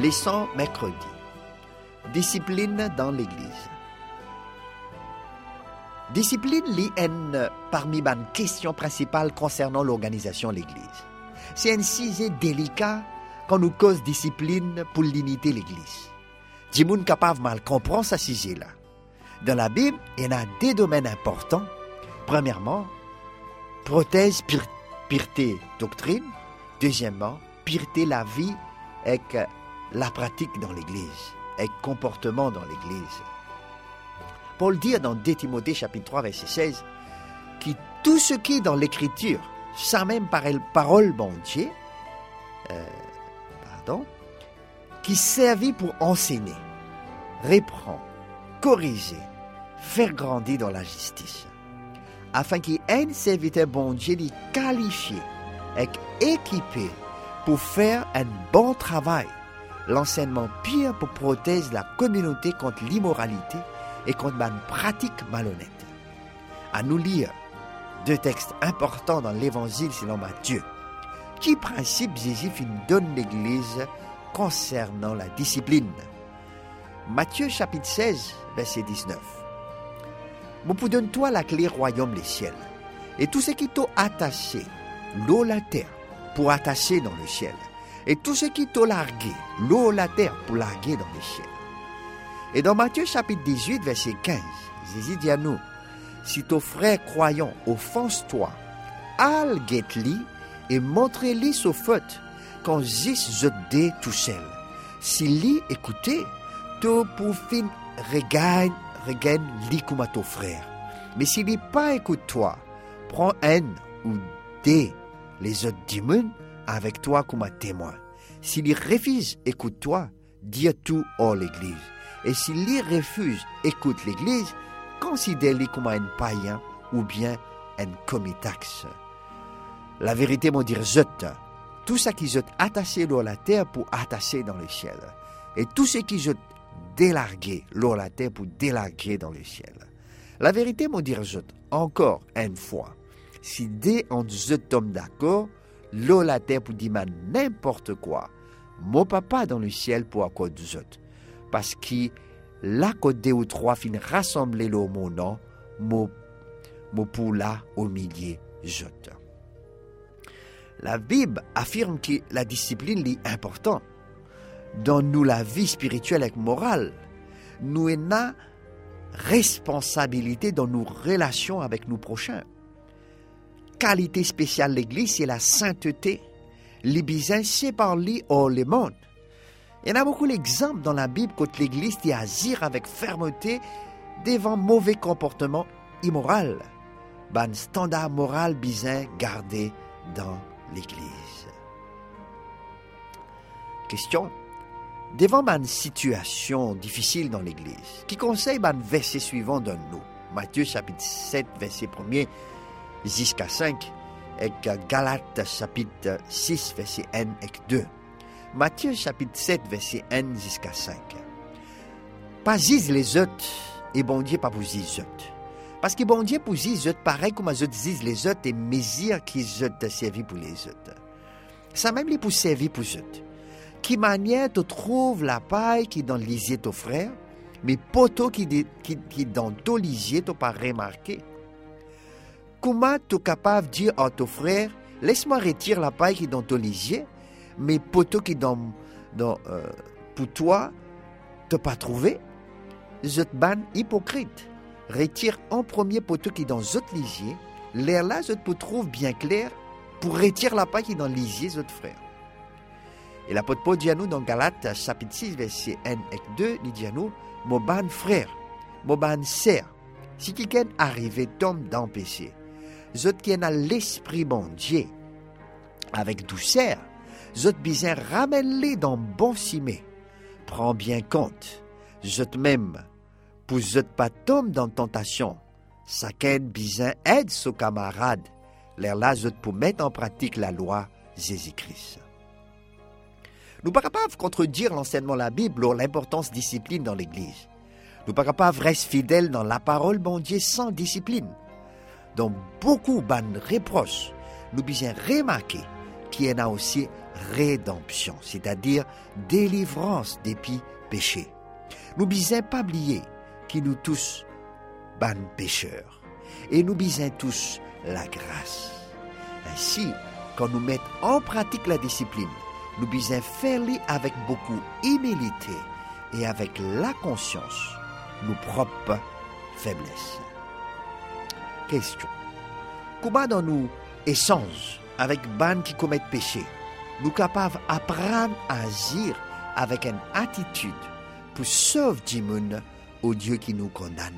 Leçon mercredi. Discipline dans l'Église. Discipline lit une parmi les questions principales concernant l'organisation de l'Église. C'est un sujet délicat quand nous cause discipline pour de l'Église. Monde capable mal comprendre ce sujet-là. Dans la Bible, il y a deux domaines importants. Premièrement, prothèse, pureté, doctrine. Deuxièmement, pureté, la vie avec la pratique dans l'Église, avec comportement dans l'Église. Paul dit dans 2 Timothée chapitre 3 verset 16 que tout ce qui est dans l'Écriture, sans même parole bon Dieu, euh, pardon, qui servit pour enseigner, reprendre, corriger, faire grandir dans la justice, afin qu'il ait un serviteur bon Dieu qualifié et équipé pour faire un bon travail. L'enseignement pire pour protéger la communauté contre l'immoralité et contre une pratique malhonnête. À nous lire deux textes importants dans l'Évangile selon Matthieu. Qui principe Jésus donne l'Église concernant la discipline? Matthieu chapitre 16, verset 19. Mon donne-toi la clé royaume des ciels. Et tout ce qui t'a attaché, l'eau, la terre, pour attacher dans le ciel. Et tout ce qui t'a largué, l'eau, la terre, pour larguer dans le ciel. Et dans Matthieu chapitre 18, verset 15, Jésus dit à nous, si ton frère croyant offense-toi, al li et montrez-lui sa faute, quand Jésus je dé tout seul. Si lui écoutez, to pour fin regagne, regagne li comme à ton frère. Mais s'il n'est pas écoute toi, prends un ou des les autres démons avec toi comme un témoin. S'il refuse, écoute-toi, dis tout hors l'église. Et s'il y refuse, écoute l'Église, considère-le comme un païen ou bien un comitax. La vérité m'a dit, tout ce qui est attaché dans la terre pour attacher dans le ciel. Et tout ce qui est délargué dans la terre pour délarguer dans le ciel. La vérité m'a dit, encore une fois, si dès on tombe d'accord, l'eau la terre pour dire n'importe quoi, mon papa dans le ciel pour accorder parce que côte deux ou trois fin rassembler le mon nom, mon, pour là au milieu jette. La Bible affirme que la discipline est importante. Dans nous, la vie spirituelle et morale, nous avons responsabilité dans nos relations avec nos prochains. Qualité spéciale de l'Église, c'est la sainteté. Les c'est par lui le monde. Il y en a beaucoup d'exemples dans la Bible quand l'Église dit agir avec fermeté devant mauvais comportements immoral. Ban standard moral bizarre gardé dans l'Église. Question. Devant une situation difficile dans l'Église, qui conseille un verset suivant de nous Matthieu chapitre 7, verset 1er jusqu'à 5, et Galates chapitre 6, verset 1 et 2. Matthieu chapitre 7, verset 1 jusqu'à 5. Pas zis les autres, et bon Dieu pas pour zis autres. Parce que bon Dieu pour zis autres, pareil comme les autres zis les autres, et mesure qui autres servi pour les autres. Ça même les pour servir pour eux. Qui manière tu trouves la paille qui dans lisier ton frère, mais poteau qui, qui, qui dans ton lisier tu pas remarqué. Comment tu es capable de dire à ton frère, laisse-moi retirer la paille qui dans ton lisier, mais poteau qui dans, dans euh, pour toi, t'as pas trouvé, je ban hypocrite. Retire en premier poteau qui dans autre lisier, l'air là, je te trouve bien clair pour retirer la paille qui dans lisier, autres frère. Et l'apôtre Paul dit à nous dans Galates, chapitre 6, verset 1 et 2, il dit à nous, mon frère, mon ban sœur, si quelqu'un arrive tombe dans le péché, je qui a l'esprit bon Dieu, avec douceur, je bien ramène-les dans bon cimé. Prends bien compte, je même, pour je pas tomber dans tentation. qu'aide bien aide son camarade, l'air là je pour mettre en pratique la loi Jésus-Christ. Nous ne pas contredire l'enseignement de la Bible ou l'importance discipline dans l'Église. Nous ne pas rester fidèles dans la parole bon Dieu sans discipline. Dans beaucoup de reproches, nous bien remarquer qu'il y en a aussi rédemption, c'est-à-dire délivrance depuis péché. Nous bisons pas oublier qui nous tous ban pécheurs et nous bisons tous la grâce. Ainsi, quand nous mettons en pratique la discipline, nous bisons faire avec beaucoup humilité et avec la conscience nos propres faiblesses. Question. Comment dans nous essence avec ban qui commettent péché, nous capables d'apprendre à agir avec une attitude pour sauver du monde au Dieu qui nous condamne.